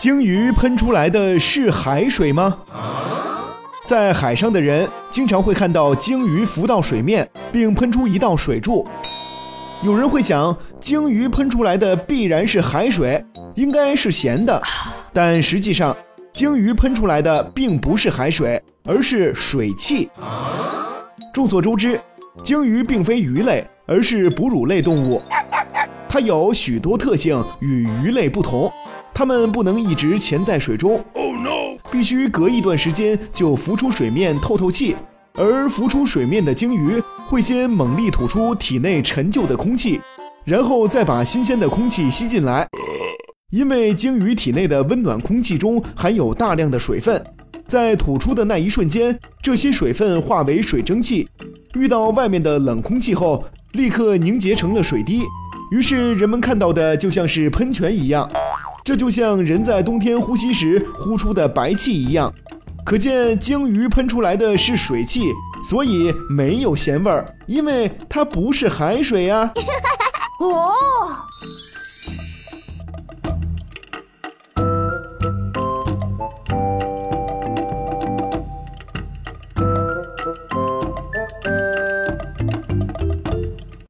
鲸鱼喷出来的是海水吗？在海上的人经常会看到鲸鱼浮到水面，并喷出一道水柱。有人会想，鲸鱼喷出来的必然是海水，应该是咸的。但实际上，鲸鱼喷出来的并不是海水，而是水汽。众所周知，鲸鱼并非鱼类，而是哺乳类动物。它有许多特性与鱼类不同，它们不能一直潜在水中，必须隔一段时间就浮出水面透透气。而浮出水面的鲸鱼会先猛力吐出体内陈旧的空气，然后再把新鲜的空气吸进来。因为鲸鱼体内的温暖空气中含有大量的水分，在吐出的那一瞬间，这些水分化为水蒸气，遇到外面的冷空气后，立刻凝结成了水滴。于是人们看到的就像是喷泉一样，这就像人在冬天呼吸时呼出的白气一样。可见鲸鱼喷出来的是水汽，所以没有咸味儿，因为它不是海水呀。哦。